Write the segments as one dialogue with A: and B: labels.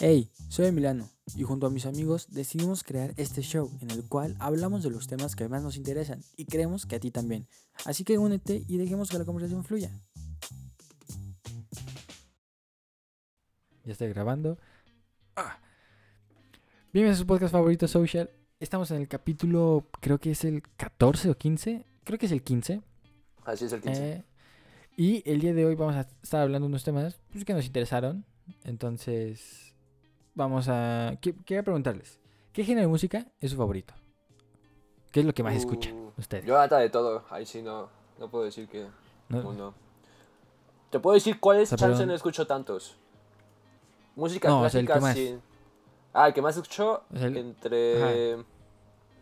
A: Hey, soy Emiliano y junto a mis amigos decidimos crear este show en el cual hablamos de los temas que más nos interesan y creemos que a ti también. Así que únete y dejemos que la conversación fluya. Ya estoy grabando. Ah. Bienvenidos a su podcast favorito social. Estamos en el capítulo, creo que es el 14 o 15. Creo que es el 15.
B: Así es el 15.
A: Eh, y el día de hoy vamos a estar hablando de unos temas pues, que nos interesaron. Entonces, vamos a... Quería preguntarles, ¿qué género de música es su favorito? ¿Qué es lo que más escuchan
B: Uh,
A: ustedes?
B: Yo ata de todo, ahí sí no, no puedo decir que
A: ¿No?
B: uno. Te puedo decir cuáles
A: O
B: chance no escucho tantos. Música
A: No, o sea, el
B: clásica
A: que más.
B: sí. Ah, el que más escucho
A: O sea, el-
B: entre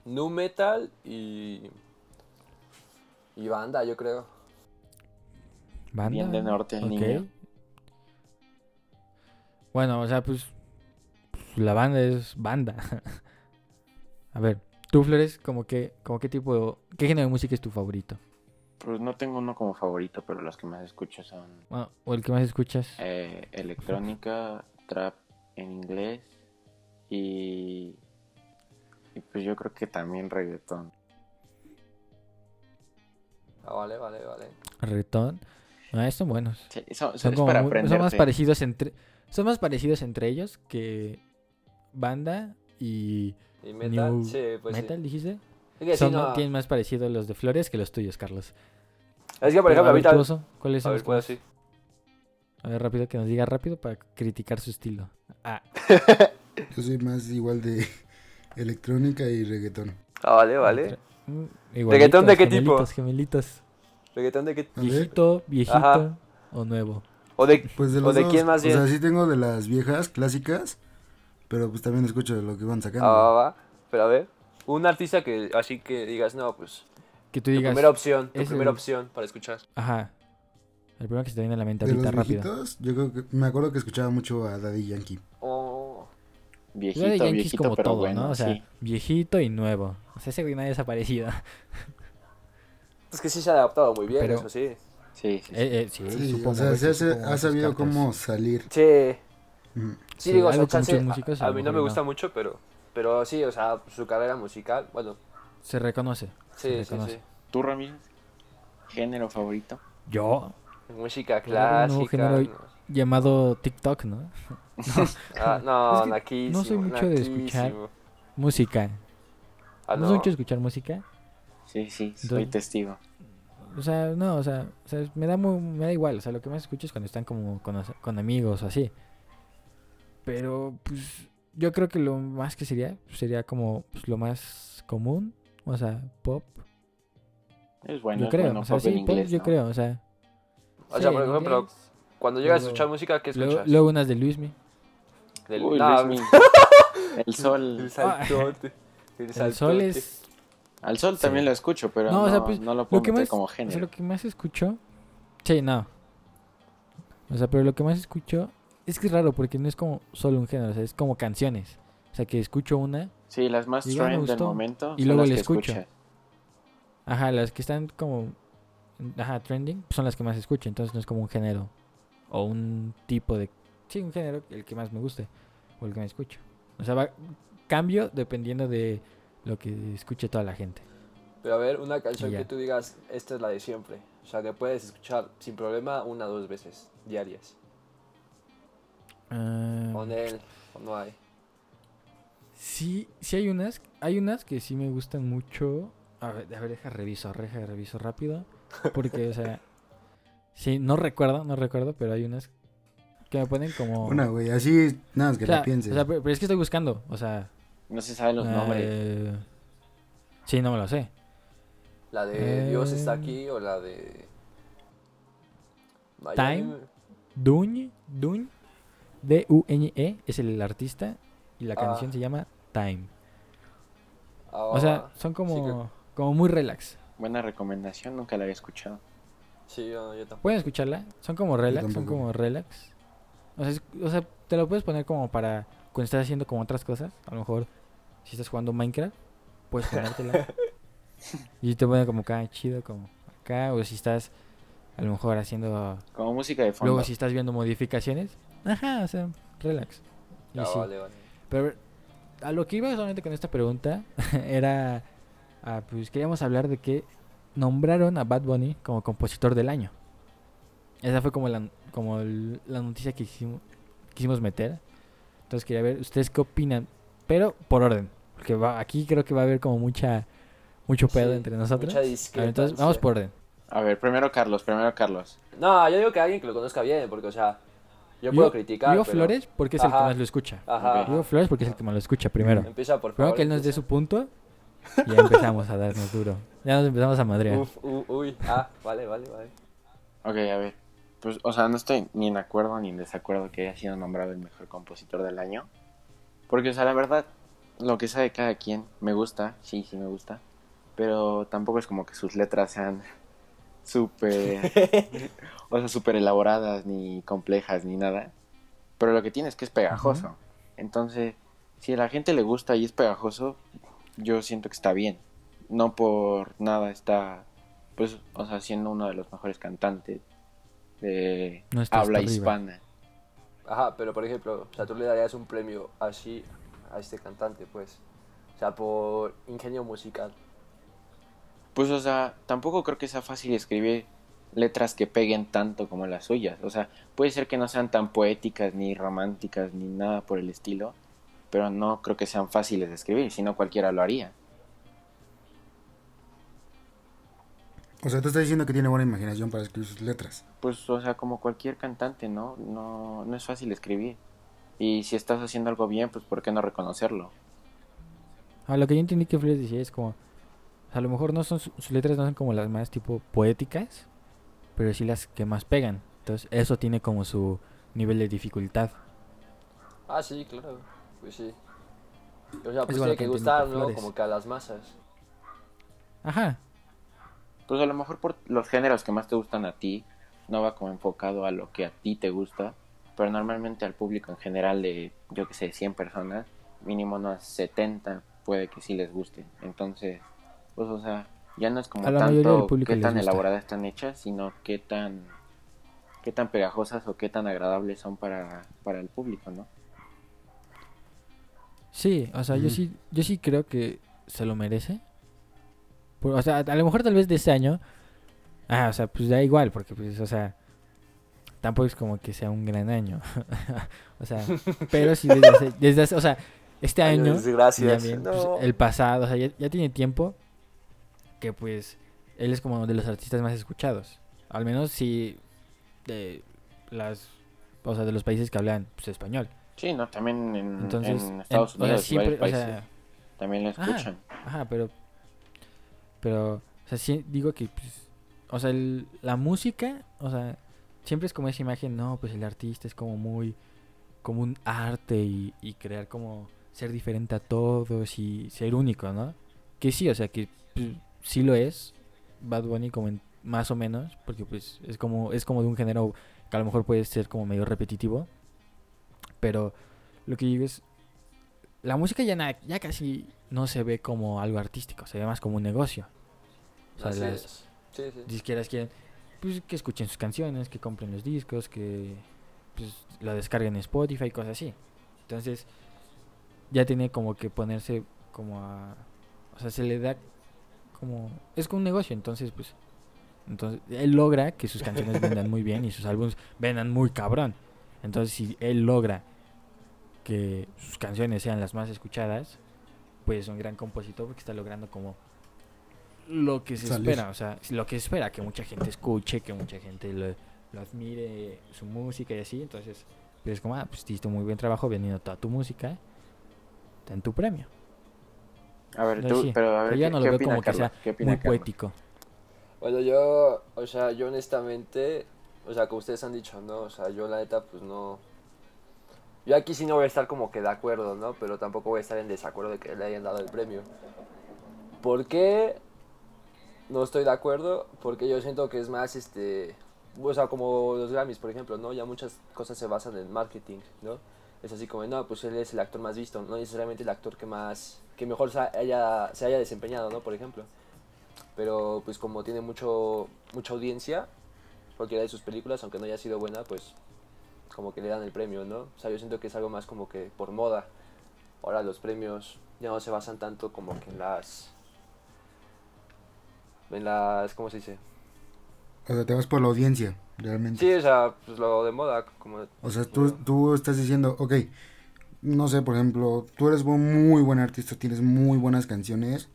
B: nu metal y y banda, yo creo.
A: ¿Banda?
C: Bien de norte el
A: Ok.
C: niño.
A: Bueno, o sea, pues, la banda es banda. a ver, tú, Flores, como que, como qué tipo de... ¿Qué género de música es tu favorito?
C: Pues no tengo uno como favorito, pero los que más escucho son
A: Bueno, o el que más escuchas.
C: eh, electrónica, trap en inglés y, y pues yo creo que también reggaetón.
B: Ah, vale, vale, vale.
A: Reggaetón. Ah, son buenos.
C: Sí, son,
A: Son,
C: son- es
A: como
C: para
A: muy- son más parecidos entre son más parecidos entre ellos que banda y
B: Y metal,
A: New
B: sí, pues
A: metal
B: sí.
A: dijiste
B: Es que, sí,
A: son
B: no.
A: tienen más parecido los de Flores que los tuyos Carlos
B: Es que por ejemplo, ahorita
A: tú, Oso, ¿cuáles
B: a ver, decir.
A: a ver rápido que nos diga rápido para criticar su estilo ah
D: Yo soy más igual de electrónica y reggaetón.
B: Ah, vale, vale.
A: Mm,
B: ¿Reggaetón de qué
A: igualitos,
B: tipo?
A: Gemelitos,
B: ¿Reggaetón de qué?
D: Ver,
A: viejito viejito
B: Ajá.
A: o nuevo
B: O de
D: pues de
B: ¿O
D: los
B: de
D: dos.
B: quién más
D: O sea,
B: bien?
D: sí tengo de las viejas clásicas, pero pues también escucho lo que van sacando.
B: Ah, va, va. Pero a ver, un artista que así que digas, no, pues
A: que tú
B: tu
A: digas
B: primera opción, tu
A: es
B: primera
A: el-
B: opción para escuchar.
A: ajá el primero que se te viene a la mente ahorita rápido
D: viejitos, yo creo que me acuerdo que escuchaba mucho a Daddy Yankee.
B: Oh,
C: Viejito,
A: Igual de Yankees
C: viejito,
A: como
C: pero
A: todo,
C: bueno,
A: ¿no? O sea,
C: sí.
A: viejito y nuevo. O sea, ese güey nadie ha desaparecido.
B: es que sí se ha adaptado muy bien,
A: Pero-
B: eso sí.
C: Sí, sí, sí.
A: Eh, eh, sí,
D: Sí,
A: supongo,
D: o sea, se ha sabido cómo salir.
B: Sí,
D: Mm.
B: sí,
A: Sí,
B: digo, o sea,
A: algo que
B: chance,
A: músicos a
B: a, mí no me gusta
A: no.
B: mucho, pero pero sí, o sea, su carrera musical, bueno,
A: Se reconoce.
B: sí,
A: Se reconoce.
B: sí.
C: ¿Tú, Ramírez? ¿Género favorito?
A: Yo,
B: Música
A: ahora un nuevo
B: clásica.
A: género llamado TikTok, ¿no?
B: No, ah, no,
A: Es que
B: naquísimo,
A: no soy mucho de escuchar. Música.
B: Ah,
A: no.
B: no.
A: soy mucho de escuchar música.
C: Sí, sí, soy
A: Entonces-
C: testigo.
A: O sea, no, o sea, o sea, me da muy, me da igual. O sea, lo que más escucho es cuando están como con, con amigos o así. Pero, pues, yo creo que lo más que sería, sería como pues, lo más común. O sea, pop.
C: Es bueno,
A: yo
C: es
A: creo.
C: bueno
A: o sea,
C: pop
A: sí,
C: en
A: pop,
C: inglés,
A: yo
C: ¿no?
A: creo. O sea,
B: O
A: sí,
B: sea, por ejemplo,
A: inglés.
B: cuando llegas a
A: Luego-
B: escuchar música, ¿qué
A: luego,
B: escuchas?
A: luego unas de Luismi.
B: Del-
C: Uy,
B: no,
C: Luis Miguel. El sol.
B: El saltote. El,
A: El sol es
C: Al sol
A: Sí.
C: también lo escucho, pero
A: No,
C: no,
A: o sea, pues,
C: no lo
A: lo
C: puedo
A: que
C: meter
A: más,
C: como
A: o sea,
C: género.
A: lo que más escucho. Sí, no. O sea, pero lo que más escucho es que es raro porque no es como solo un género, o sea, es como canciones. O sea, que escucho una,
C: Sí, las más
A: ya me
C: trend del momento
A: Y
C: son
A: luego
C: las
A: le
C: que
A: escucho.
C: escuchas.
A: ajá, las que están como ajá, trending, son las que más escucho, entonces no es como un género o un tipo de sí, un género el que más me guste o el que más escucho. O sea, va cambio dependiendo de lo que escuche toda la gente.
B: Pero a ver, una canción que tú digas, esta es la de siempre. O sea, que puedes escuchar sin problema una o dos veces diarias.
A: Ah,
B: Con él, o no hay.
A: Sí, sí hay unas, hay unas que sí me gustan mucho. A ver, a ver, deja reviso, deja reviso rápido. Porque, o sea, sí, no recuerdo, no recuerdo, pero hay unas que me ponen como...
D: Una, güey, así, nada más que
A: o sea,
D: la pienses.
A: o sea, pero, pero es que estoy buscando, o sea...
C: No se saben los nombres.
A: eh, Sí, no me lo sé.
B: La de Dios está
A: Eh.
B: aquí o la de.
A: Time. Duñ, Duñ, D-U-Ñ-E, es el artista y la
B: Ah.
A: canción se llama Time.
B: Ah,
A: O sea, son como, como muy relax.
C: Buena recomendación, nunca la había escuchado.
B: sí, yo, yo tampoco.
A: Pueden escucharla, son como relax, son como relax. O sea, es- o sea, te lo puedes poner como para cuando estás haciendo como otras cosas. A lo mejor si estás jugando Minecraft, puedes ponértela. y te pone como acá chido, como acá. O si estás a lo mejor haciendo...
C: Como música de fondo.
A: Luego si estás viendo modificaciones. Ajá, o sea, relax.
B: Ya,
A: sí.
B: vale, vale.
A: Pero a lo que iba solamente con esta pregunta era, ah, pues queríamos hablar de que nombraron a Bad Bunny como compositor del año. Esa fue como la, como el- la noticia que hicimos, quisimos meter. Entonces quería ver, ¿ustedes qué opinan? Pero por orden, porque va, aquí creo que va a haber como mucha, mucho pedo
B: Sí,
A: entre nosotros.
B: mucha
A: A ver, entonces
B: discrepancia.
A: vamos por orden.
C: A ver, primero Carlos, primero Carlos.
B: No, yo digo que alguien que lo conozca bien, porque, o sea, yo puedo criticar.
A: Digo
B: pero-
A: Flores porque es el que más lo escucha.
B: Ajá.
A: Digo Flores porque es el que más lo escucha primero.
B: Empieza por
A: Primero
B: favor.
A: que él nos dé su punto y ya empezamos a darnos duro. Ya nos empezamos a madrear.
B: Uf, u- uy, ah, vale, vale, vale.
C: Ok, a ver. Pues, o sea, no estoy ni en acuerdo ni en desacuerdo que haya sido nombrado el mejor compositor del año. Porque, o sea, la verdad, lo que sabe cada quien me gusta, sí, sí me gusta. Pero tampoco es como que sus letras sean súper, o sea, súper elaboradas, ni complejas, ni nada. Pero lo que tiene es que es pegajoso. Entonces, si a la gente le gusta y es pegajoso, yo siento que está bien. No por nada está, pues, o sea, siendo uno de los mejores cantantes de
A: No está
C: habla hispana.
B: Ajá, pero por ejemplo, o sea, tú le darías un premio así a este cantante, pues. O sea, por ingenio musical.
C: Pues, o sea, tampoco creo que sea fácil escribir letras que peguen tanto como las suyas. O sea, puede ser que no sean tan poéticas, ni románticas, ni nada por el estilo, pero no creo que sean fáciles de escribir, si no cualquiera lo haría.
D: O sea, tú estás diciendo que tiene buena imaginación para escribir sus letras.
C: Pues, o sea, como cualquier cantante, ¿no? No, no es fácil escribir. Y si estás haciendo algo bien, pues, ¿por qué no reconocerlo?
A: Ah, lo que yo entendí que Flores decía es como, a lo mejor no son su- sus letras no son como las más tipo poéticas, pero sí las que más pegan. Entonces eso tiene como su nivel de dificultad.
B: Ah, sí, claro. Pues sí. O sea, pues tiene
A: que
B: gustar, ¿no?
A: Flores.
B: Como que a las masas.
A: Ajá.
C: Pues a lo mejor por los géneros que más te gustan a ti, no va como enfocado a lo que a ti te gusta, pero normalmente al público en general de, yo que sé, 100 personas, mínimo unas 70 puede que sí les guste. Entonces, pues o sea, ya no es como tanto qué tan elaboradas están hechas, sino qué tan qué tan pegajosas o qué tan agradables son para, para el público, ¿no?
A: Sí, o sea, yo sí yo sí creo que se lo merece. Por- o sea, a lo mejor tal vez de este año. Ah, o sea, pues da igual, porque pues, o sea, tampoco es como que sea un gran año. o sea, pero sí desde hace, desde hace- o sea, este
B: Ay,
A: año también, pues,
B: No.
A: el pasado, o sea, ya, ya tiene tiempo que pues él es como de los artistas más escuchados. Al menos si de las o sea, de los países que hablan pues, español.
C: Sí, no, también en,
A: Entonces,
C: en
A: en-
C: Estados
A: o sea,
C: Unidos
A: siempre,
C: varios
A: o
C: países
A: sea,
C: también lo
A: Ajá.
C: escuchan.
A: Ajá, pero. Pero. O sea, sí digo que. Pues, o sea, el- la música. O sea, siempre es como esa imagen. No, pues el artista es como muy. Como un arte y, y crear como. Ser diferente a todos y ser único, ¿no? Que sí, o sea, que pues, sí lo es. Bad Bunny, como en- más o menos. Porque pues es como, es como de un género que a lo mejor puede ser como medio repetitivo. Pero lo que digo es. La música ya, na- ya casi no se ve como algo artístico, se ve más como un negocio. O sea,
B: Así
A: las
B: es. Sí, sí.
A: disqueras quieren pues, que escuchen sus canciones, que compren los discos, que pues, lo descarguen en Spotify, cosas así. Entonces, ya tiene como que ponerse como a... O sea, se le da como... Es como un negocio, entonces pues... Entonces, él logra que sus canciones vendan muy bien y sus álbumes vendan muy cabrón. Entonces, si él logra que sus canciones sean las más escuchadas, pues es un gran compositor porque está logrando como lo que se
D: Salir.
A: espera, o sea, lo que se espera, que mucha gente escuche, que mucha gente lo, lo admire, su música y así, entonces, pues es como, ah, pues hiciste muy buen trabajo vendiendo toda tu música, ten tu premio.
C: A ver, tú,
A: sí,
C: pero a ver,
A: pero
C: ¿qué,
A: no lo
C: qué
A: veo
C: opina
A: como que sea
C: ¿Qué opina
A: Muy
C: Carlos?
A: poético.
B: Bueno, yo, o sea, yo honestamente, o sea, como ustedes han dicho, ¿no? O sea, yo la neta, pues no. Yo aquí sí no voy a estar como que de acuerdo, ¿no? Pero tampoco voy a estar en desacuerdo de que le hayan dado el premio. ¿Por qué no estoy de acuerdo? Porque yo siento que es más, este. O sea, como los Grammys, por ejemplo, ¿no? Ya muchas cosas se basan en marketing, ¿no? Es así como, no, pues él es el actor más visto, no necesariamente el actor que más. que mejor se haya, se haya desempeñado, ¿no? Por ejemplo pero pues como tiene mucho mucha audiencia cualquiera de sus películas aunque no haya sido buena pues como que le dan el premio, ¿no? O sea, yo siento que es algo más como que por moda. Ahora los premios ya no se basan tanto como que en las... En las... ¿Cómo se dice?
D: O sea, te vas por la audiencia, realmente.
B: Sí, o sea, pues lo de moda, como...
D: O sea, tú, tú estás diciendo, ok, no sé, por ejemplo, tú eres un muy buen artista, tienes muy buenas canciones,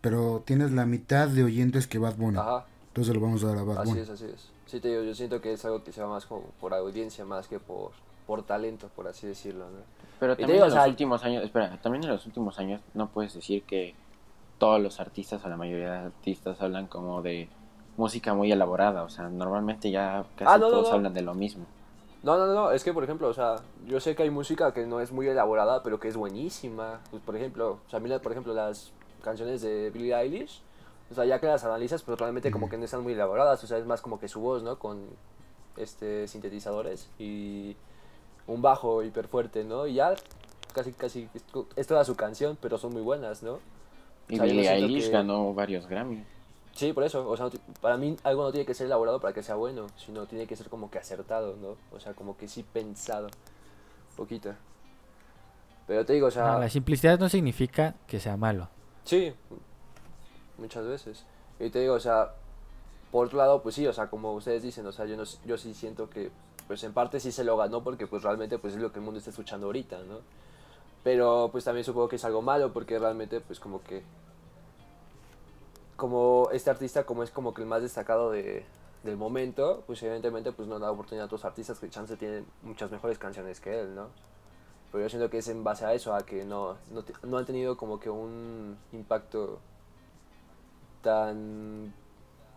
D: pero tienes la mitad de oyentes que Bad Bunny.
B: Ajá,
D: Entonces lo vamos a dar a Bad
B: así
D: Bunny.
B: es, así es. Sí, te digo, yo siento que es algo que se va más como por audiencia, más que por, por talento, por así decirlo, ¿no?
C: Pero también
B: digo,
C: en
B: o
C: los
B: sea,
C: últimos años, espera, también en los últimos años no puedes decir que todos los artistas o la mayoría de artistas hablan como de música muy elaborada, o sea, normalmente ya casi
B: Ah, no,
C: todos
B: no.
C: hablan de lo mismo.
B: No, no, no, es que por ejemplo, o sea, yo sé que hay música que no es muy elaborada, pero que es buenísima. Pues, por ejemplo, o sea, mira, por ejemplo, las canciones de Billie Eilish, o sea, ya que las analizas, pues realmente como que no están muy elaboradas, o sea, es más como que su voz, ¿no? Con este sintetizadores y un bajo hiper fuerte, ¿no? Y ya casi, casi, es to- es toda su canción, pero son muy buenas, ¿no?
C: Y
B: O sea, yo
C: Billie Eilish
B: que-
C: ganó varios Grammy.
B: Sí, por eso, o sea, para mí algo no tiene que ser elaborado para que sea bueno, sino tiene que ser como que acertado, ¿no? O sea, como que sí pensado, poquito. Pero te digo, o sea,
A: No, la simplicidad no significa que sea malo.
B: sí, muchas veces. Y te digo, o sea, por otro lado, pues sí, o sea, como ustedes dicen, o sea, yo, no, yo sí siento que, pues en parte sí se lo ganó porque pues realmente pues es lo que el mundo está escuchando ahorita, ¿no? Pero pues también supongo que es algo malo porque realmente pues como que como este artista como es como que el más destacado de, del momento, pues evidentemente pues no da oportunidad a otros artistas que chance tienen muchas mejores canciones que él, ¿no? Pero yo siento que es en base a eso, a que no, no, no han tenido como que un impacto tan,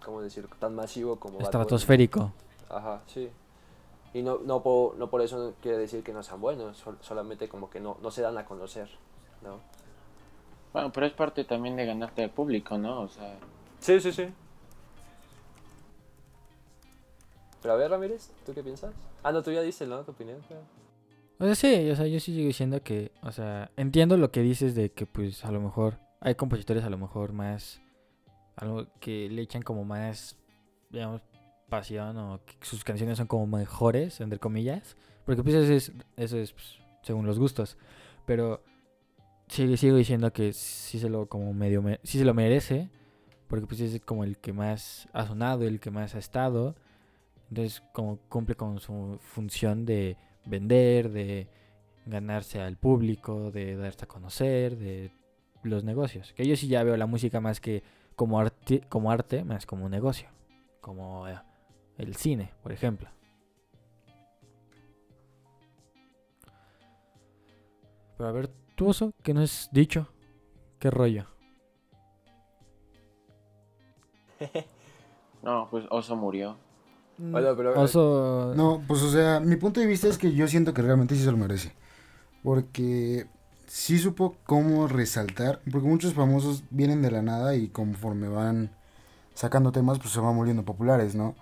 B: ¿cómo decir? Tan masivo como.
A: Estratosférico.
B: Ajá, sí. Y no, no, por, no por eso quiere decir que no sean buenos, sol- solamente como que no, no se dan a conocer, ¿no?
C: Bueno, pero es parte también de ganarte al público, ¿no? O sea,
B: Sí, sí, sí. Pero a ver, Ramírez, ¿tú qué piensas? Ah, no, tú ya dices, ¿no? Tu opinión.
A: O sea, sí, o sea, yo sí sigo diciendo que, o sea, entiendo lo que dices de que, pues, a lo mejor hay compositores a lo mejor más, algo que le echan como más, digamos, pasión o que sus canciones son como mejores, entre comillas, porque pues eso es, eso es pues, según los gustos, pero sigo, sigo diciendo que sí se lo como medio, me- sí se lo merece, porque pues es como el que más ha sonado, el que más ha estado, entonces como cumple con su función de vender, de ganarse al público, de darse a conocer, de los negocios. Que yo sí ya veo la música más que como arte, como arte, más como un negocio, como eh, el cine, por ejemplo. Pero a ver, ¿qué no has dicho? ¿Qué rollo?
C: no, pues Oso murió.
B: Bueno, pero-
A: Oso...
D: No, pues o sea, mi punto de vista es que yo siento que realmente sí se lo merece. Porque sí supo cómo resaltar, porque muchos famosos vienen de la nada y conforme van sacando temas, pues se van volviendo populares, ¿no?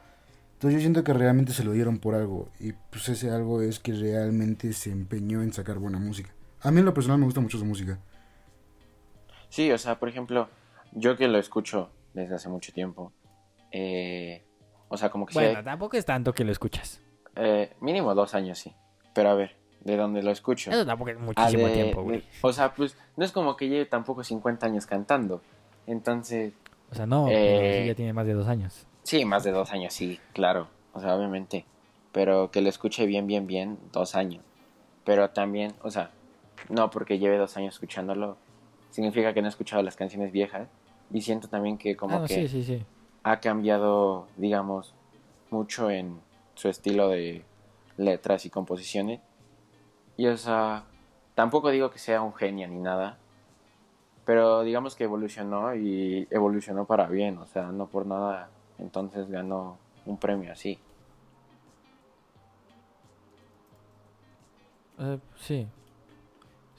D: Entonces yo siento que realmente se lo dieron por algo y pues ese algo es que realmente se empeñó en sacar buena música. A mí en lo personal me gusta mucho su música.
C: Sí, o sea, por ejemplo, yo que lo escucho desde hace mucho tiempo, eh, o sea, como que hay-
A: Bueno, tampoco es tanto que lo escuchas.
C: eh, mínimo dos años, sí. Pero a ver, ¿de dónde lo escucho?
A: Eso tampoco es
C: Ah,
A: muchísimo
C: de-
A: tiempo,
C: de-
A: güey.
C: o sea, pues no es como que lleve tampoco 50 años cantando. Entonces,
A: O sea, no,
C: Eh,
A: pero sí ya tiene más de dos años.
C: sí, más de dos años, sí, claro. O sea, obviamente. Pero que lo escuche bien, bien, bien, dos años. Pero también, o sea, no porque lleve dos años escuchándolo, significa que no he escuchado las canciones viejas. Y siento también que como
A: Ah, no,
C: que
A: sí, sí, sí.
C: ha cambiado, digamos, mucho en su estilo de letras y composiciones. Y o sea, tampoco digo que sea un genio ni nada, pero digamos que evolucionó y evolucionó para bien, o sea, no por nada entonces ganó un premio así.
A: Eh, sí.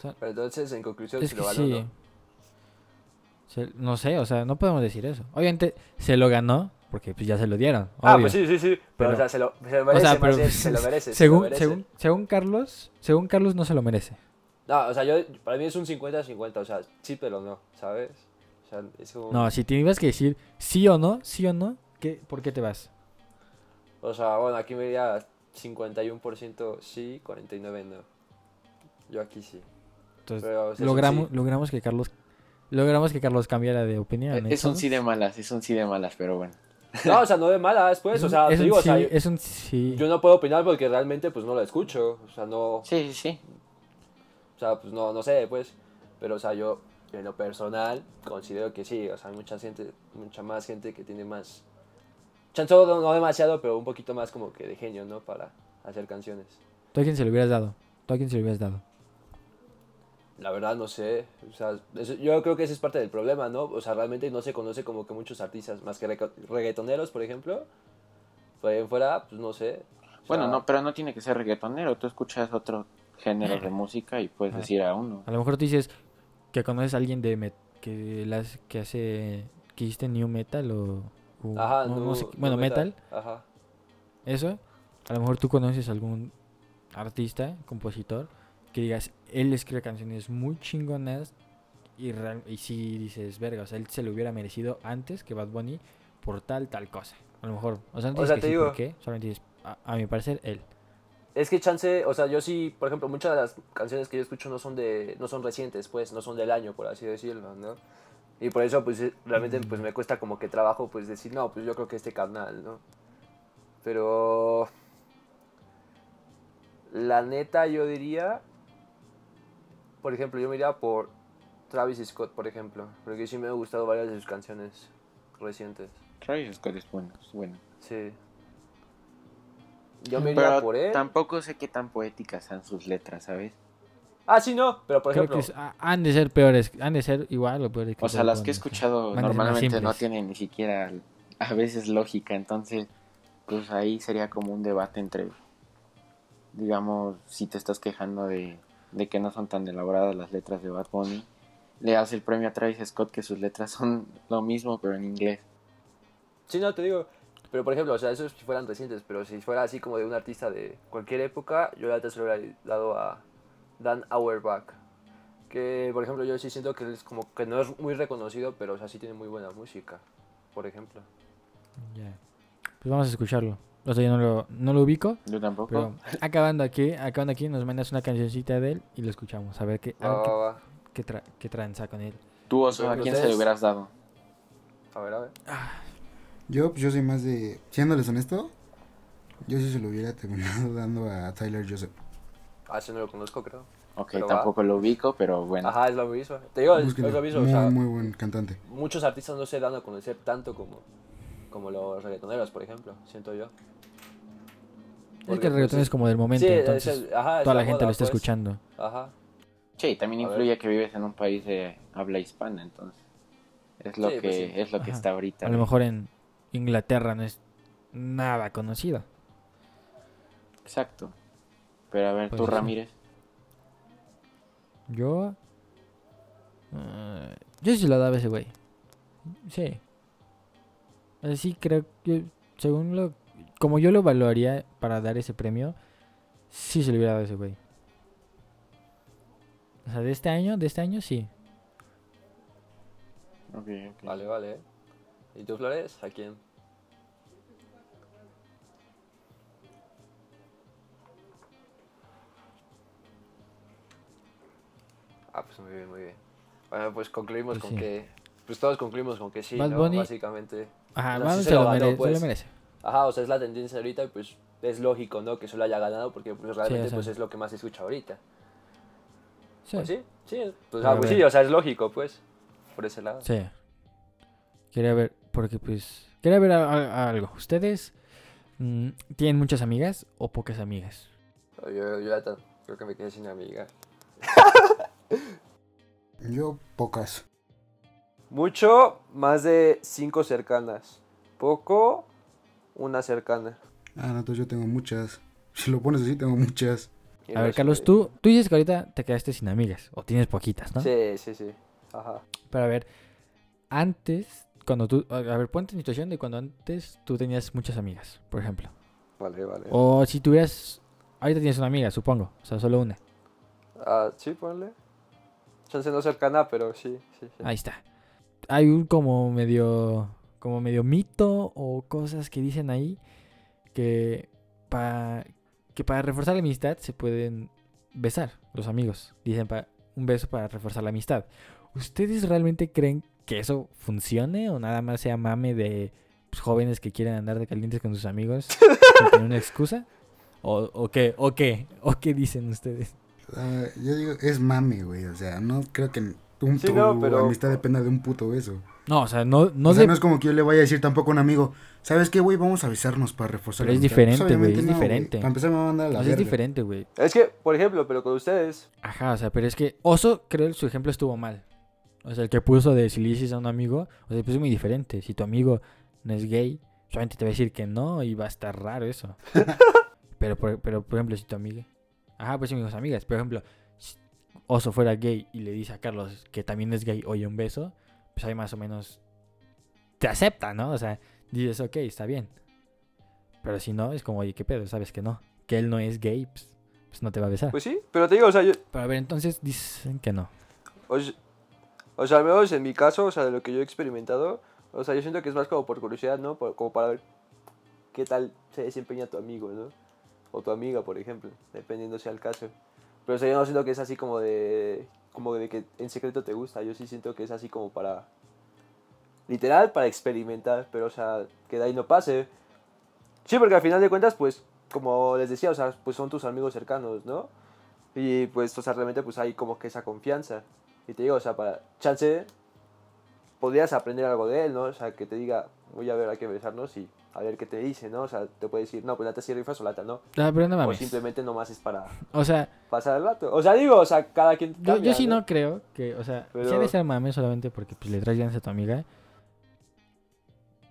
A: O sea,
B: Pero entonces, en conclusión,
A: es
B: se
A: que
B: lo ganó,
A: sí.
B: ¿no?
A: Se- no sé, o sea, no podemos decir eso. Obviamente se lo ganó porque pues ya se lo dieron.
B: Ah,
A: obvio.
B: pues sí, sí, sí. Pero,
A: Pero-
B: o sea, se lo, se lo merece,
A: o sea,
B: más
A: pero
B: bien, se lo merece. se lo
A: según,
B: merece.
A: según, según, según Carlos, según Carlos no se lo merece.
B: No, o sea, yo, para mí es un 50-50, o sea, sí, pero no, ¿sabes? O sea, es como...
A: No, si tuvieras que decir sí o no, sí o no, ¿qué, ¿por qué te vas?
B: O sea, bueno, aquí me diría 51% sí, 49% no. Yo aquí sí.
A: Entonces,
B: Pero, o sea, es un
A: logramos,
B: sí.
A: logramos que Carlos logramos que Carlos cambiara de opinión. ¿eh?
C: Es un sí de malas, es un sí de malas, pero bueno.
B: No, o sea, no de malas, pues.
A: Es
B: O sea,
A: es
B: te o
A: sí,
B: sea, yo,
A: es un sí.
B: yo no puedo opinar porque realmente pues no lo escucho. O sea, no. O
C: Sí, sí, sí.
B: sea, pues no, no sé, pues. Pero, o sea, yo en lo personal considero que sí. O sea, hay mucha gente, mucha más gente que tiene más. Chance no, no demasiado, pero un poquito más como que de genio, ¿no? Para hacer canciones.
A: ¿Tú a quién se lo hubieras dado? ¿Tú a quién se lo hubieras dado?
B: La verdad no sé, o sea, eso- yo creo que ese es parte del problema, ¿no? O sea, realmente no se conoce como que muchos artistas, más que reggaetoneros, por ejemplo. Por ahí en fuera, pues no sé. O
C: Bueno,
B: sea,
C: no, pero no tiene que ser reggaetonero. Tú escuchas otro género de música y puedes
A: Ajá.
C: decir a uno.
A: A lo mejor tú dices que conoces a alguien de met- que las que hace que hiciste new metal o, o-
B: Ajá,
A: no- sé- bueno, metal.
B: Ajá.
A: eso. A lo mejor tú conoces a algún artista, compositor que digas, él escribe canciones muy chingonas y real- y si dices, verga, o sea, él se lo hubiera merecido antes que Bad Bunny por tal tal cosa. A lo mejor, o sea, no
B: O sea,
A: que
B: te
A: sí,
B: digo-
A: ¿por qué? Solamente dices, a, a mi parecer él.
B: Es que chance, o sea, yo sí, por ejemplo, muchas de las canciones que yo escucho no son de, no son recientes, pues, no son del año, por así decirlo, ¿no? Y por eso, pues, realmente, pues, me cuesta como que trabajo, pues, decir, no, pues, yo creo que este canal, ¿no? Pero, la neta, yo diría, por ejemplo, yo me iría por Travis Scott, por ejemplo, porque sí me han gustado varias de sus canciones recientes,
C: Travis Scott es bueno, es bueno.
B: sí. Yo me iría
C: Pero
B: por él.
C: tampoco sé qué tan poéticas sean sus letras, ¿sabes?
B: Ah, sí, no, pero por
A: Creo
B: ejemplo...
A: que es- ah, han de ser peores, han de ser igual o peores.
C: O sea, las que he escuchado normalmente no tienen ni siquiera a veces lógica, entonces pues ahí sería como un debate entre, digamos, si te estás quejando de, de que no son tan elaboradas las letras de Bad Bunny, le das el premio a Travis Scott que sus letras son lo mismo pero en inglés.
B: Sí, no, te digo. Pero por ejemplo, o sea, esos si fueran recientes, pero si fuera así como de un artista de cualquier época, yo la se lo hubiera dado a Dan Auerbach. Que por ejemplo, yo sí siento que es como que no es muy reconocido, pero o sea, sí tiene muy buena música. Por ejemplo.
A: Ya. Pues vamos a escucharlo. O sea, yo no lo, no lo ubico,
C: Yo tampoco.
A: pero acabando aquí, acabando aquí, nos mandas una cancioncita de él y lo escuchamos. A ver qué, a
B: Va,
A: ver qué,
B: va, va.
A: qué, tra- qué tranza con él.
C: Tú, Oso, ¿a quién se
B: ustedes-
C: le hubieras dado?
B: A ver, a ver.
D: Yo, pues yo soy más de. Siéndoles honesto, yo sí se lo hubiera terminado dando a Tyler Joseph.
B: Ah, ese no lo conozco, creo.
C: Ok,
B: Pero va.
C: tampoco lo ubico, pero bueno.
B: Ajá, es lo mismo. Te digo, es,
D: Búsquenlo.
B: es lo mismo. O
D: muy,
B: sea,
D: muy buen cantante.
B: muchos artistas no se dan a conocer tanto como, como los reggaetoneros, por ejemplo, siento yo.
A: Es
B: Porque,
A: que el reggaetón
B: pues,
A: es como del momento,
B: sí, es
A: entonces
B: el- ajá, es
A: toda la
B: la
A: gente
B: moda,
A: lo está
B: pues.
A: escuchando.
B: Ajá.
C: Sí, también influye que vives en un país de habla hispana, entonces. Es lo
B: Sí,
C: que
B: pues sí.
C: es lo que
A: Ajá.
C: está ahorita.
A: A lo mejor en Inglaterra no es nada conocido.
C: Exacto. Pero a ver,
A: Pues
C: tú,
A: sí.
C: Ramírez.
A: Yo. eh, yo sí lo daba a ese güey. Sí. Así creo que, según lo. Como yo lo evaluaría para dar ese premio, sí se lo hubiera dado ese güey. O sea, de este año, de este año sí.
C: Ok, ok.
B: Vale, vale. ¿Y tú, Flores? ¿A quién? Ah, pues muy bien, muy bien. Bueno, pues concluimos
A: Pues
B: con
A: sí.
B: que... Pues todos concluimos con que sí,
A: Bad
B: ¿no?
A: Bunny-
B: Básicamente.
A: Ajá,
B: O sea,
A: vamos,
B: sí
A: se,
B: se
A: lo
B: lo ganó,
A: mere- se
B: pues.
A: lo merece.
B: Ajá, o sea, es la tendencia ahorita y pues es lógico, ¿no? Que se lo haya ganado porque pues realmente pues es lo que más se escucha ahorita.
A: Sí.
B: Pues sí, sí. Pues, ah, pues sí, o sea, es lógico, pues. Por ese lado.
A: Sí. Quería ver, porque pues. Quería ver a- a- algo. ¿Ustedes mm, tienen muchas amigas o pocas amigas?
B: Yo, yo ya ta- creo que me quedé sin amiga.
D: Yo, pocas.
B: Mucho, más de cinco cercanas. Poco, una cercana.
D: Ah, no, entonces yo tengo muchas. Si lo pones así, tengo muchas.
B: Y
A: A ver, Carlos, tú, tú dices que ahorita te quedaste sin amigas, o tienes poquitas, ¿no?
B: Sí, sí, sí. Ajá.
A: Pero a ver, antes, cuando tú, a a ver, ponte en situación de cuando antes tú tenías muchas amigas, por ejemplo.
B: Vale, vale.
A: O si tuvieras, ahorita tienes una amiga, supongo, o sea, solo una.
B: Ah, sí, ponle. Chance no cercana, pero sí, sí, sí.
A: Ahí está. Hay un como medio, como medio mito o cosas que dicen ahí que, pa, que para reforzar la amistad se pueden besar los amigos. Dicen pa- un beso para reforzar la amistad. ¿Ustedes realmente creen que eso funcione o nada más sea mame de pues, jóvenes que quieren andar de calientes con sus amigos sin tener una excusa? ¿O, o qué? ¿O qué? ¿O qué dicen ustedes?
D: Ah, yo digo, es mame, güey. O sea, no creo que un,
B: Sí,
D: tu
B: no, pero-
D: amistad dependa de un puto beso.
A: No, o sea, no, no
D: o sea,
A: de-
D: no es como que yo le vaya a decir tampoco a un amigo, ¿sabes qué, güey? Vamos a besarnos para reforzar
A: Pero
D: la
A: es
D: amistad". Pues,
A: diferente, güey, es
D: no,
A: diferente.
D: Para empezar me va a mandar a la
A: o sea, es diferente, güey.
B: Es que, por ejemplo, pero con ustedes,
A: Ajá, o sea, pero es que Oso, creo que su ejemplo estuvo mal. O sea, el que puso de si le dices a un amigo, o sea, pues es muy diferente. Si tu amigo no es gay, solamente te va a decir que no y va a estar raro eso. pero, por, pero, por ejemplo, si tu amiga... Ajá, pues amigos, amigas. Por ejemplo, Oso fuera gay y le dice a Carlos que también es gay, oye, un beso, pues ahí más o menos te acepta, ¿no? O sea, dices, ok, está bien. Pero si no, es como, oye, ¿qué pedo? Sabes que no. Que él no es gay, pues, pues no te va a besar.
B: pues sí, pero te digo, o sea, yo,
A: Pero a ver, entonces dicen que no.
B: o, sea, al menos en mi caso, o sea, de lo que yo he experimentado, o sea, yo siento que es más como por curiosidad, ¿no? Por- como para ver qué tal se desempeña tu amigo, ¿no? O tu amiga, por ejemplo, dependiendo sea el caso. Pero o sea, yo no siento que es así como de, como de que en secreto te gusta, yo sí siento que es así como para, literal, para experimentar, pero o sea, que de ahí no pase. Sí, porque al final de cuentas, pues, como les decía, o sea, pues son tus amigos cercanos, ¿no? Y pues, o sea, realmente pues hay como que esa confianza. Y te digo, o sea, para chance, podrías aprender algo de él, ¿no? O sea, que te diga, voy a ver, hay que besarnos y a ver qué te dice, ¿no? O sea, te puede decir, no, pues lata sí rifas o lata no.
A: Ah, pero no
B: O
A: mames.
B: simplemente nomás es para
A: O sea,
B: pasar el rato. O sea, digo, o sea, cada quien
A: yo,
B: cambia,
A: yo sí no creo que, o sea, sí
B: Pero-
A: ha de ser mame solamente porque pues le traes ganas a tu amiga.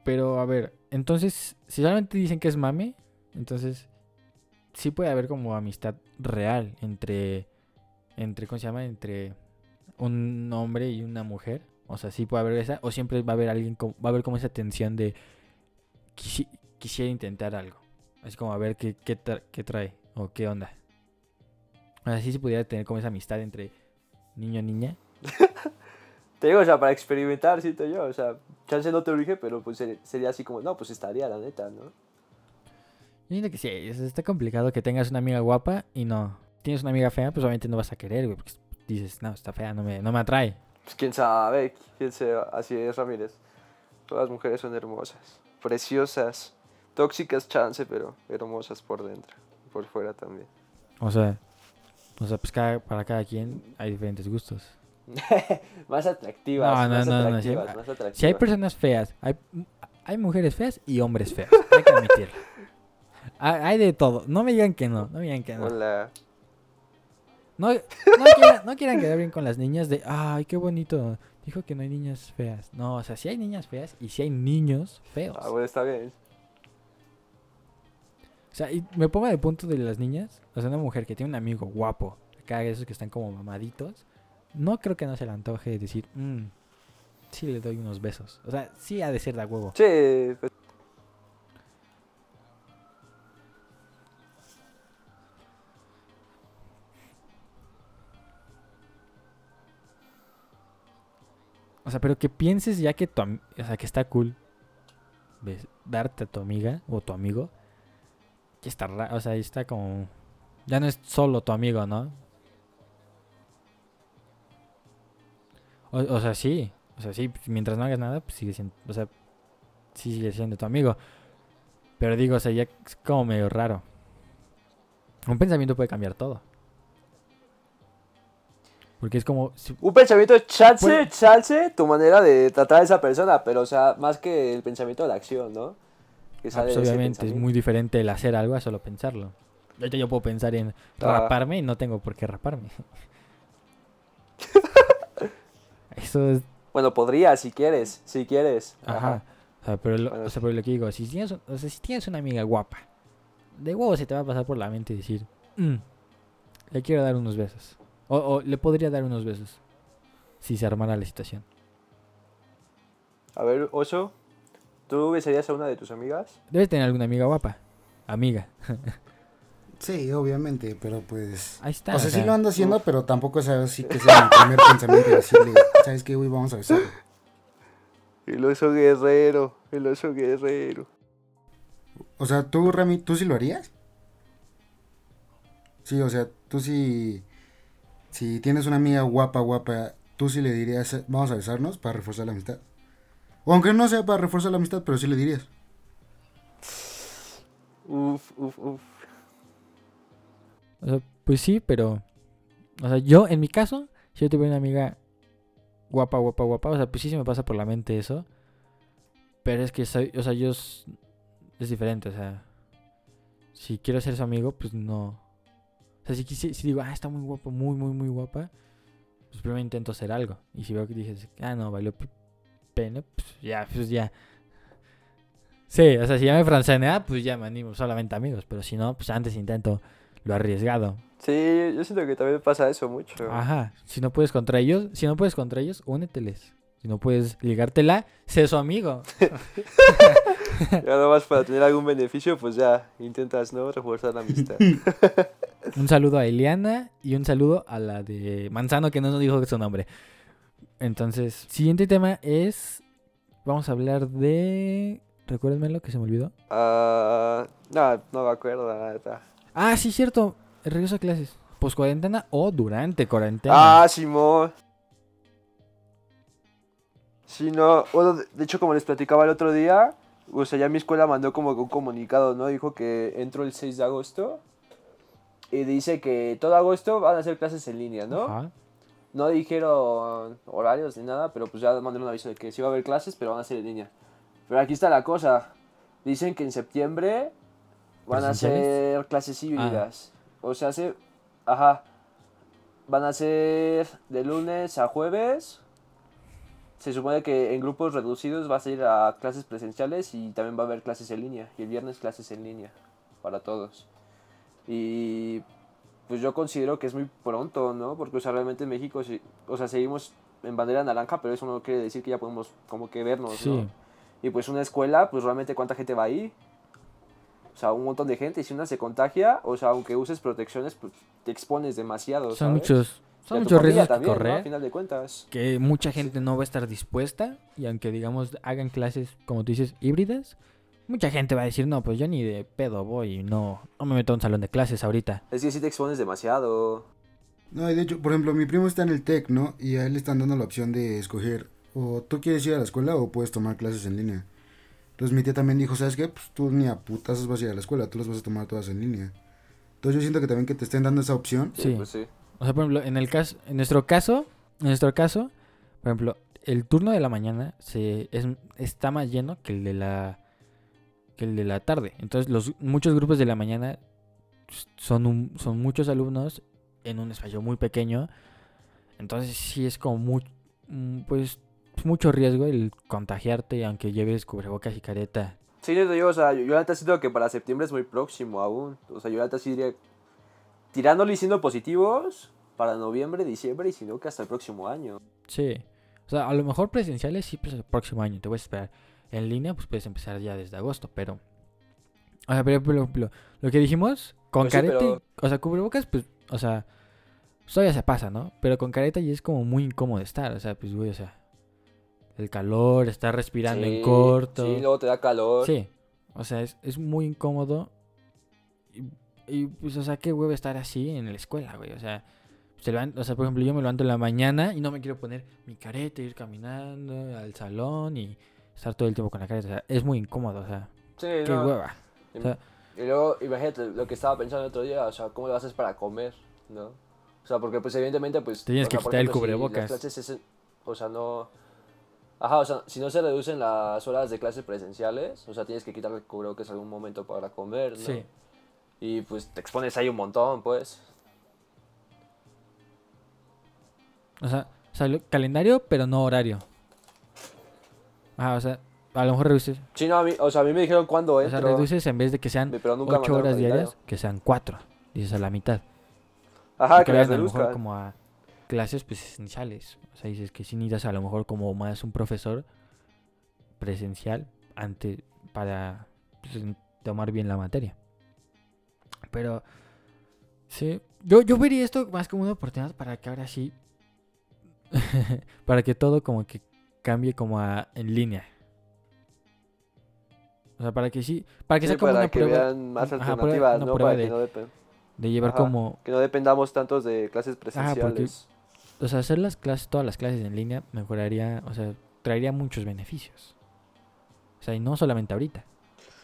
A: Pero a ver, entonces, si solamente dicen que es mame, entonces sí puede haber como amistad real entre, entre, ¿cómo se llama? Entre un hombre y una mujer. O sea, sí puede haber esa, o siempre va a haber alguien, va a haber como esa tensión de quisi- quisiera intentar algo. Así como a ver qué, qué, tra- qué trae o qué onda. O sea, sí se pudiera tener como esa amistad entre niño y niña.
B: Te digo, o sea, para experimentar, siento yo. O sea, chance no te urge, pero pues ser- sería así como, no, pues estaría, la neta, ¿no?
A: Yo siento que sí, está complicado que tengas una amiga guapa y no. Tienes una amiga fea, pues obviamente no vas a querer, güey. Porque dices, no, está fea, no me, no me atrae.
B: Pues quién sabe, quién sabe. Así es, Ramírez. Todas las mujeres son hermosas, preciosas, tóxicas, chance, pero hermosas por dentro, por fuera también.
A: O sea, o sea pues cada, para cada quien hay diferentes gustos.
B: más atractivas,
A: No, no,
B: más
A: no, no, si hay-
B: atractivas, más atractivas.
A: Si hay personas feas, hay, hay mujeres feas y hombres feos. Hay que admitirlo. Hay, hay de todo. No me digan que no, no me digan que no.
B: Hola.
A: No, no, quieran, no quieran quedar bien con las niñas de, ay, qué bonito. Dijo que no hay niñas feas. No, o sea, sí hay niñas feas y sí hay niños feos.
B: Ah, bueno, está bien.
A: O sea, y me pongo de punto de las niñas. O sea, una mujer que tiene un amigo guapo, acá esos que están como mamaditos, no creo que no se le antoje decir, mmm, sí le doy unos besos. O sea, sí ha de ser de huevo.
B: Sí, pues,
A: O sea, pero que pienses ya que tu o sea, que está cool bes- darte a tu amiga o tu amigo. Que está raro, o sea, está como ya no es solo tu amigo, ¿no? O, o sea, sí, o sea, sí, mientras no hagas nada, pues sigue siendo, o sea, sí sigue siendo tu amigo. Pero digo, o sea, ya es como medio raro. Un pensamiento puede cambiar todo. Porque es como
B: un pensamiento chance,
A: Puede-
B: chance, tu manera de tratar a esa persona, pero o sea, más que el pensamiento de la acción, ¿no? Que
A: Ah,
B: sale
A: pues
B: de
A: obviamente es muy diferente el hacer algo a solo pensarlo. Ahorita yo puedo pensar en
B: Ah.
A: raparme y no tengo por qué raparme. Eso es.
B: Bueno, podría, si quieres, si quieres.
A: Ajá. O sea, pero, lo,
B: Bueno,
A: o sea, pero lo que digo, si tienes, o sea, si tienes una amiga guapa, de huevo se te va a pasar por la mente decir, "Mm, le quiero dar unos besos. O, o le podría dar unos besos. Si se armara la situación.
B: A ver, Oso, ¿tú besarías a una de tus amigas?
A: Debes tener alguna amiga guapa. Amiga.
D: Sí, obviamente, pero pues...
A: Ahí está.
D: o sea,
A: o
D: sí lo ando haciendo, pero tampoco es así que sea mi primer pensamiento y decirle, ¿sabes qué, güey? Vamos a besar.
B: El oso guerrero, el oso guerrero.
D: O sea, tú, Rami, ¿tú sí lo harías? Sí, o sea, tú sí. Si tienes una amiga guapa, guapa, tú sí le dirías, vamos a besarnos para reforzar la amistad. O aunque no sea para reforzar la amistad, pero sí le dirías.
B: Uf, uf, uf.
A: O sea, pues sí, pero. O sea, yo, en mi caso, si yo tuviera una amiga guapa, guapa, guapa, o sea, pues sí se me pasa por la mente eso. Pero es que soy, o sea, yo es, es diferente, o sea. Si quiero ser su amigo, pues no. Sea, si, si digo, ah, está muy guapo, muy, muy, muy guapa, pues primero intento hacer algo. Y si veo que dices, ah, no, valió pena, pues ya, pues ya. Sí, o sea, si ya me francenea, pues ya me animo, solamente amigos. Pero si no, pues antes intento lo arriesgado.
B: Sí, yo siento que también pasa eso mucho.
A: Ajá, si no puedes contra ellos, si no puedes contra ellos, úneteles. Si no puedes ligártela, sé su amigo.
B: Ya nada más para tener algún beneficio, pues ya intentas, ¿no? Reforzar la amistad.
A: Un saludo a Eliana y un saludo a la de Manzano que no nos dijo su nombre. Entonces, siguiente tema es. Vamos a hablar de. Recuérdenmelo que se me olvidó.
B: Ah, no, no me acuerdo, la neta.
A: Ah, sí, cierto. El regreso a clases. Post cuarentena o durante cuarentena.
B: Ah, Simón. Sí, no. Bueno, de hecho, como les platicaba el otro día, o sea, ya mi escuela mandó como un comunicado, ¿no? Dijo que entró el 6 de agosto. Y dice que todo agosto van a hacer clases en línea, ¿no?
A: Ajá.
B: No dijeron horarios ni nada, pero pues ya mandaron un aviso de que sí va a haber clases, pero van a ser en línea. Pero aquí está la cosa. Dicen que en septiembre van a ser clases híbridas. O sea, se, ajá. Van a ser de lunes a jueves. Se supone que en grupos reducidos vas a ir a clases presenciales y también va a haber clases en línea. Y el viernes clases en línea para todos. Y pues yo considero que es muy pronto, ¿no? Porque, o sea, realmente en México, o sea, seguimos en bandera naranja, pero eso no quiere decir que ya podemos como que vernos,
A: Sí.
B: ¿no? Y pues una escuela, pues realmente cuánta gente va ahí. O sea, un montón de gente. Y si una se contagia, o sea, aunque uses protecciones, pues te expones demasiado,
A: Son
B: ¿sabes?
A: muchos, son muchos riesgos que
B: también, ¿no?
A: correr.
B: A final de cuentas.
A: que mucha gente no va a estar dispuesta y aunque digamos hagan clases como tú dices híbridas mucha gente va a decir no pues yo ni de pedo voy no no me meto a un salón de clases ahorita
B: Es que si te expones demasiado.
D: No, y de hecho, por ejemplo, mi primo está en el TEC, ¿no? Y a él le están dando la opción de escoger o tú quieres ir a la escuela o puedes tomar clases en línea. Entonces mi tía también dijo, ¿sabes qué? Pues tú ni a putazos vas a ir a la escuela, tú las vas a tomar todas en línea. Entonces yo siento que también que te estén dando esa opción.
A: sí
B: Pues sí.
A: O sea por ejemplo en el caso en nuestro caso en nuestro caso por ejemplo el turno de la mañana se es, está más lleno que el de la que el de la tarde. Entonces los muchos grupos de la mañana son un- son muchos alumnos en un espacio muy pequeño. Entonces sí es como muy mm, pues mucho riesgo el contagiarte aunque lleves cubrebocas y careta.
B: Sí, yo o sea, yo, yo neta siento que para septiembre es muy próximo aún. O sea, yo neta sí diría, tirándole y siendo positivos para noviembre, diciembre y si no que hasta el próximo año.
A: Sí. O sea, a lo mejor presenciales sí, pues el próximo año te voy a esperar. En línea, pues puedes empezar ya desde agosto, pero. O sea, pero, pero- pero lo que dijimos, con
B: Pues
A: careta,
B: pero-
A: o sea, cubrebocas, pues, o sea, todavía se pasa, ¿no? Pero con careta ya es como muy incómodo estar, o sea, pues, güey, o sea, el calor, estar respirando en corto.
B: Sí, luego te da calor.
A: Sí, o sea, es, es muy incómodo. Y, y, pues, o sea, qué huevo estar así en la escuela, güey. O sea, se levan- o sea, por ejemplo, yo me levanto en la mañana y no me quiero poner mi careta, ir caminando al salón y estar todo el tiempo con la careta. O sea, es muy incómodo, o sea,
B: Sí,
A: qué
B: no.
A: hueva. O sea,
B: Y luego, imagínate lo que estaba pensando el otro día, o sea, ¿cómo lo haces para comer? ¿No? O sea, porque pues evidentemente pues...
A: Tienes
B: o
A: que
B: sea,
A: quitar el
B: ejemplo,
A: cubrebocas.
B: es o sea, no... Ajá, o sea, si no se reducen las horas de clases presenciales, o sea, tienes que quitar el cubrebocas en algún momento para comer, ¿no?
A: sí.
B: Y pues te expones ahí un montón, pues.
A: O sea, lo- calendario, pero no horario. Ajá, o sea, a lo mejor reduces.
B: Sí, no, a mí, o sea, a mí me dijeron cuándo
A: O sea,
B: entro.
A: reduces en vez de que sean
B: pero nunca
A: 8
B: mandaron
A: horas diarias, que sean 4. Dices a la mitad.
B: Ajá,
A: Y
B: que las
A: a lo mejor como a clases pues esenciales. O sea, dices que si necesitas a lo mejor como más un profesor presencial ante para pues, tomar bien la materia. Pero sí, yo, yo vería esto más como una oportunidad para que ahora sí para que todo como que cambie como a en línea. O sea, para que sí, para que
B: Sí,
A: sea como
B: para
A: una
B: que
A: prueba.
B: vean más
A: ajá,
B: alternativas, ¿no?
A: prueba
B: Para que
A: de-
B: no depen-
A: De llevar
B: Ajá,
A: como...
B: Que no dependamos tantos de clases
A: porque-
B: presenciales.
A: O sea, hacer las clases, todas las clases en línea mejoraría, o sea, traería muchos beneficios. O sea, y no solamente ahorita.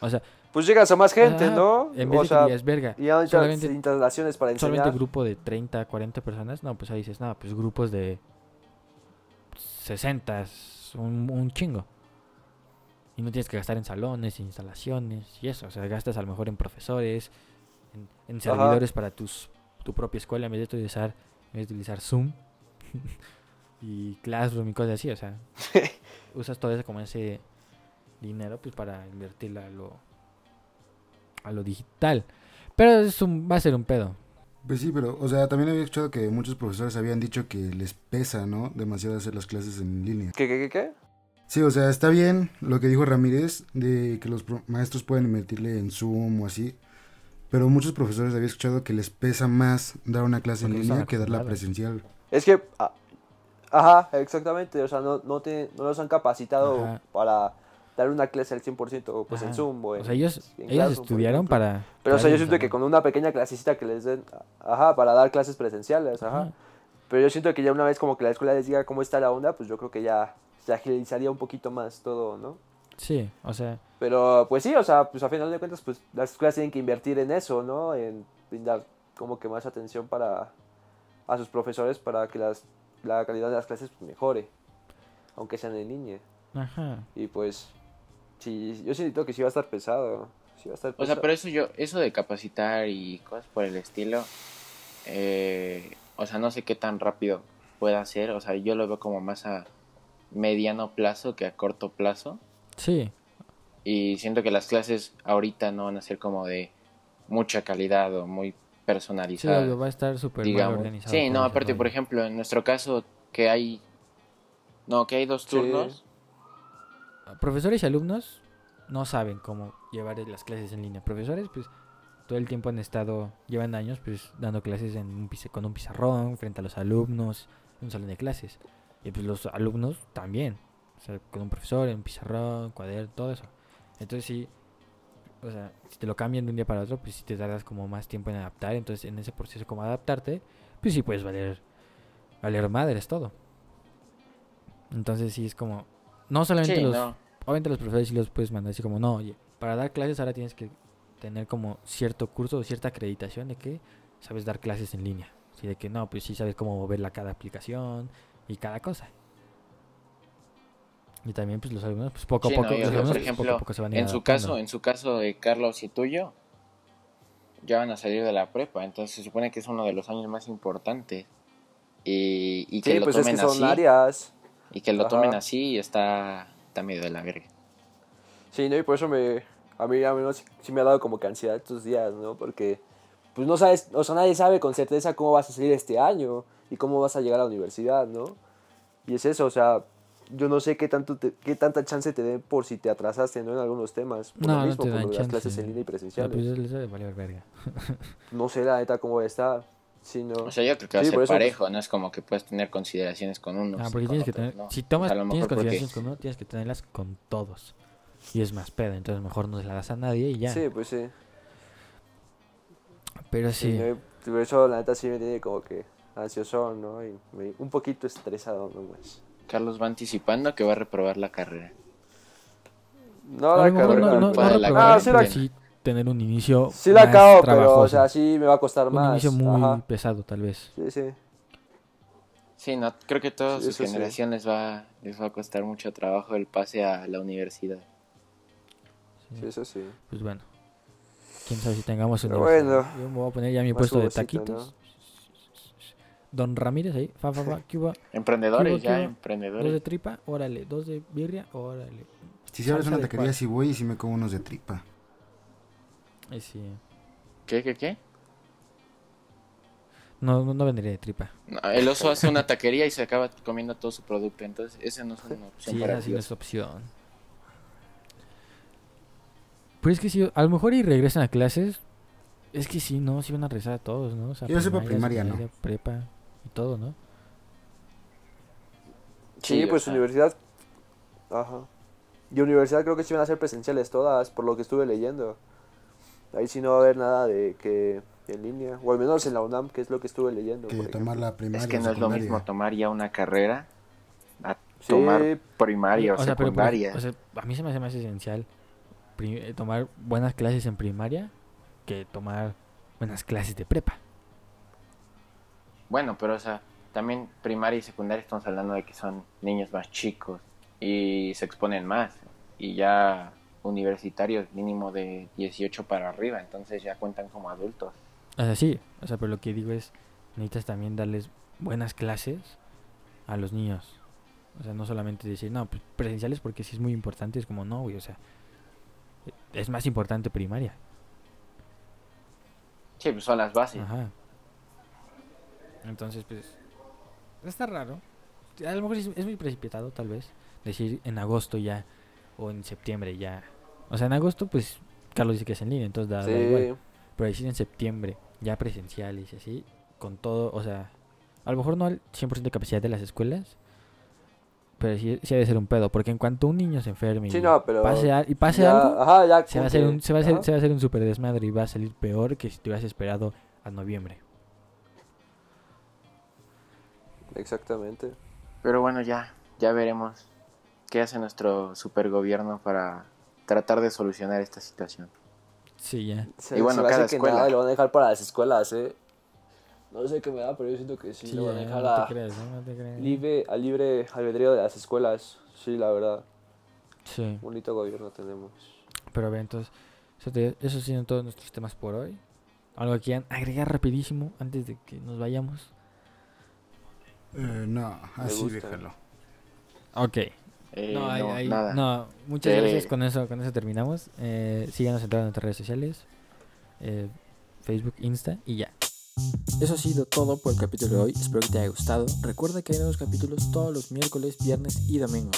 A: O sea,
B: Pues llegas a más gente, ¿no?
A: En vez
B: o
A: de
B: sea,
A: que digas, verga,
B: y necesitas
A: solamente-
B: instalaciones para
A: solamente
B: enseñar.
A: grupo de 30, 40 personas, no, pues ahí dices, no, pues grupos de 60, es un, un chingo. Y no tienes que gastar en salones, instalaciones y eso. O sea, gastas a lo mejor en profesores, en, en
B: Ajá.
A: servidores para tus, tu propia escuela en vez de utilizar, en vez de utilizar Zoom y Classroom y cosas así. O sea, usas todo eso como ese dinero pues para invertirlo a lo, a lo digital. Pero es un, va a ser un pedo.
D: Pues sí, pero, o sea, también había escuchado que muchos profesores habían dicho que les pesa, ¿no? Demasiado hacer las clases en línea.
B: ¿Qué, qué, qué, qué?
D: Sí, o sea, está bien lo que dijo Ramírez de que los maestros pueden invertirle en Zoom o así, pero muchos profesores había escuchado que les pesa más dar una clase en
A: Porque
D: línea que darla presencial.
B: Es que, ah, ajá, exactamente, o sea, no, no, te, no los han capacitado
A: Ajá.
B: para dar una clase al 100%, pues en
A: Ajá.
B: Zoom o en,
A: O sea, ellos,
B: en
A: ellos
B: Classroom,
A: estudiaron para...
B: Pero, o sea, yo siento que con una pequeña clasecita que les den, ajá, para dar clases presenciales, ajá.
A: Ajá.
B: Pero yo siento que ya una vez como que la escuela les diga cómo está la onda, pues yo creo que ya se agilizaría un poquito más todo, ¿no?
A: Sí, o sea,
B: Pero pues sí, o sea, pues a final de cuentas, pues las escuelas tienen que invertir en eso, ¿no? En brindar como que más atención para a sus profesores para que las, la calidad de las clases pues, mejore, aunque sean en línea.
A: ajá.
B: Y pues, sí, yo siento que sí va a estar pesado. Sí va a estar
C: O
B: pesado.
C: sea, pero eso yo, eso de capacitar y cosas por el estilo, eh, o sea, no sé qué tan rápido pueda ser, o sea, yo lo veo como más a mediano plazo que a corto plazo.
A: Sí,
C: Y siento que las clases ahorita no van a ser como de mucha calidad o muy
A: sí,
C: personalizadas.
A: obvio, va a estar súper organizado.
C: Sí, no, aparte,
A: rollo.
C: por ejemplo, en nuestro caso que hay no, que hay dos
B: Sí.
A: Profesores y alumnos no saben cómo llevar las clases en línea. Profesores, pues, todo el tiempo han estado, llevan años, pues, dando clases en un con un pizarrón, frente a los alumnos, en un salón de clases. Y pues los alumnos también. O sea, con un profesor, en un pizarrón, cuaderno, todo eso. Entonces sí, o sea, si te lo cambian de un día para otro, pues sí te tardas como más tiempo en adaptar. Entonces en ese proceso como adaptarte, pues sí puedes valer, valer madres todo. Entonces sí es como, no solamente
C: Sí,
A: los,
C: no.
A: obviamente los profesores sí los puedes mandar así como, no, oye, para dar clases ahora tienes que tener como cierto curso o cierta acreditación de que sabes dar clases en línea. Así de que no, pues sí sabes cómo moverla cada aplicación y cada cosa. Y también pues los alumnos, pues poco a
C: Sí,
A: poco,
C: no, y,
A: los alumnos,
C: por
A: pues, poco
C: ejemplo,
A: a poco se van a ir
C: En su
A: adaptando.
C: caso, en su caso de Carlos y tuyo, ya van a salir de la prepa, entonces se supone que es uno de los años más importantes. Y, y que
B: sí,
C: lo
B: pues es
C: tomen
B: que son
C: así,
B: áreas.
C: Y que lo
B: Ajá.
C: tomen así está, está medio de la verga.
B: Sí, ¿no? Y por eso me, a mí al menos sí me ha dado como que ansiedad estos días, ¿no? Porque, pues no sabes, o sea, nadie sabe con certeza cómo vas a salir este año y cómo vas a llegar a la universidad, ¿no? Y es eso, o sea, yo no sé qué, tanto te- qué tanta chance te den por si te atrasaste, ¿no? En algunos temas. Por
A: No,
B: lo
A: no
B: mismo,
A: te
B: por
A: dan
B: lo de las clases en línea y presenciales.
A: pues les debe valer verga.
B: No sé la neta cómo va a estar. Sí, no.
C: O sea, yo creo que va
B: Sí,
C: a ser
B: eso,
C: parejo, no es como que puedes tener consideraciones con unos.
A: Ah,
C: y
A: porque tienes que tener,
C: ¿no.
A: si
C: O sea,
A: tomas, tienes
C: porque-
A: consideraciones con uno, tienes que tenerlas con todos. Y es más pedo, entonces mejor no se la das a nadie y ya.
B: Sí, pues sí.
A: Pero
B: Sí,
A: sí,
B: ¿no? Y por eso la neta sí me tiene como que ansioso, ¿no? Y me- un poquito estresado, ¿no? Pues.
C: Carlos va anticipando que va a reprobar la carrera.
B: No,
A: a
B: la carrera.
A: no, no, no
C: la
B: Ah, sí
A: pero
B: la-
A: sí tener un inicio
B: Sí la
A: más
B: acabo, pero, o
A: trabajoso.
B: sea, sí me va a costar
A: un
B: más.
A: inicio muy
B: Ajá.
A: pesado tal vez.
B: Sí, sí.
C: Sí, no, creo que todas
B: Sí,
C: sus
B: sí.
C: generaciones va, les va a costar mucho trabajo el pase a la universidad.
A: Sí.
B: Sí, eso sí.
A: Pues bueno. Quién sabe si tengamos universidad.
B: bueno.
A: Yo me voy a poner ya mi puesto de taquitos. Don Ramírez ahí, fa, fa, fa, ¿qué hubo?
C: Emprendedores,
A: ¿Qué hubo, qué
C: ya,
A: hubo? Dos de
C: emprendedores.
A: tripa, órale. Dos de birria, órale.
D: Si
A: Salsa
D: una taquería, sí voy y sí me como unos de tripa.
A: Ay, sí.
C: ¿Qué, qué, qué?
A: No, no, vendría de tripa.
C: No, el oso hace una taquería y se acaba comiendo todo su producto, entonces ese no es una opción
A: Sí,
C: para
A: esa sí no es opción. Pues es que si a lo mejor y regresan a clases, es que sí, no, sí van a regresar a todos, ¿no? O sea,
D: Yo sepa primaria, ¿no?
A: prepa y todo, ¿no?
B: Sí, pues
C: sea,
B: universidad. Ajá. Y universidad creo que sí van a ser presenciales todas, por lo que estuve leyendo. Ahí sí no va a haber nada de que en línea. O al menos en la UNAM, que es lo que estuve leyendo.
D: Que tomar la primaria.
C: Es que no es lo mismo tomar ya una carrera a
B: Sí,
C: tomar primaria o,
A: O sea, pero
C: secundaria.
A: o sea, a mí se me hace más esencial eh, tomar buenas clases en primaria que tomar buenas clases de prepa.
C: Bueno, pero o sea, también primaria y secundaria estamos hablando de que son niños más chicos y se exponen más. Y ya universitarios mínimo de 18 para arriba, entonces ya cuentan como adultos.
A: O sea, sí, o sea, pero lo que digo es, necesitas también darles buenas clases a los niños. O sea, no solamente decir, no, pues presenciales porque sí es muy importante, es como, no, güey, o sea, es más importante primaria.
C: Sí, pues son las bases.
A: Ajá. Entonces, pues, está raro. A lo mejor es, es muy precipitado, tal vez, decir en agosto ya, o en septiembre ya. O sea, en agosto, pues, Carlos dice que es en línea, entonces da, da igual.
B: sí.
A: Pero decir en septiembre, ya presenciales y así, con todo, o sea, a lo mejor no al 100% de capacidad de las escuelas, pero sí, sí ha de ser un pedo, porque en cuanto un niño se enferme
B: Sí,
A: y
B: no, pero
A: pase, al- y pase
B: ya-
A: algo,
B: Ajá, ya
A: se va, a hacer un, se, va a hacer, se va a hacer un super desmadre y va a salir peor que si te hubieras esperado a noviembre.
B: Exactamente.
C: Pero bueno, ya, ya veremos qué hace nuestro supergobierno para tratar de solucionar esta situación.
A: Sí, ya.
B: Se,
C: Y bueno,
B: se
C: cada
B: que
C: escuela.
B: nada lo van a dejar para las escuelas, ¿eh? No sé qué me da, pero yo siento que sí,
A: Sí,
B: lo van a dejar
A: no
B: a
A: te creas, ¿no? No te creas.
B: libre, a libre albedrío de las escuelas. Sí, la verdad.
A: Sí,
B: Bonito gobierno tenemos.
A: pero a ver, entonces, eso, te, eso son todos nuestros temas por hoy. Algo que quieran agregar rapidísimo antes de que nos vayamos.
D: Eh, no, así déjalo.
A: Ok.
C: Eh,
A: no, ahí-
C: no,
A: ahí-
C: nada.
A: no, muchas
C: Eh,
A: gracias. Con eso, con eso terminamos. Eh, síganos en todas nuestras redes sociales: eh, Facebook, Insta y ya. Eso ha sido todo por el capítulo de hoy. Espero que te haya gustado. Recuerda que hay nuevos capítulos todos los miércoles, viernes y domingos.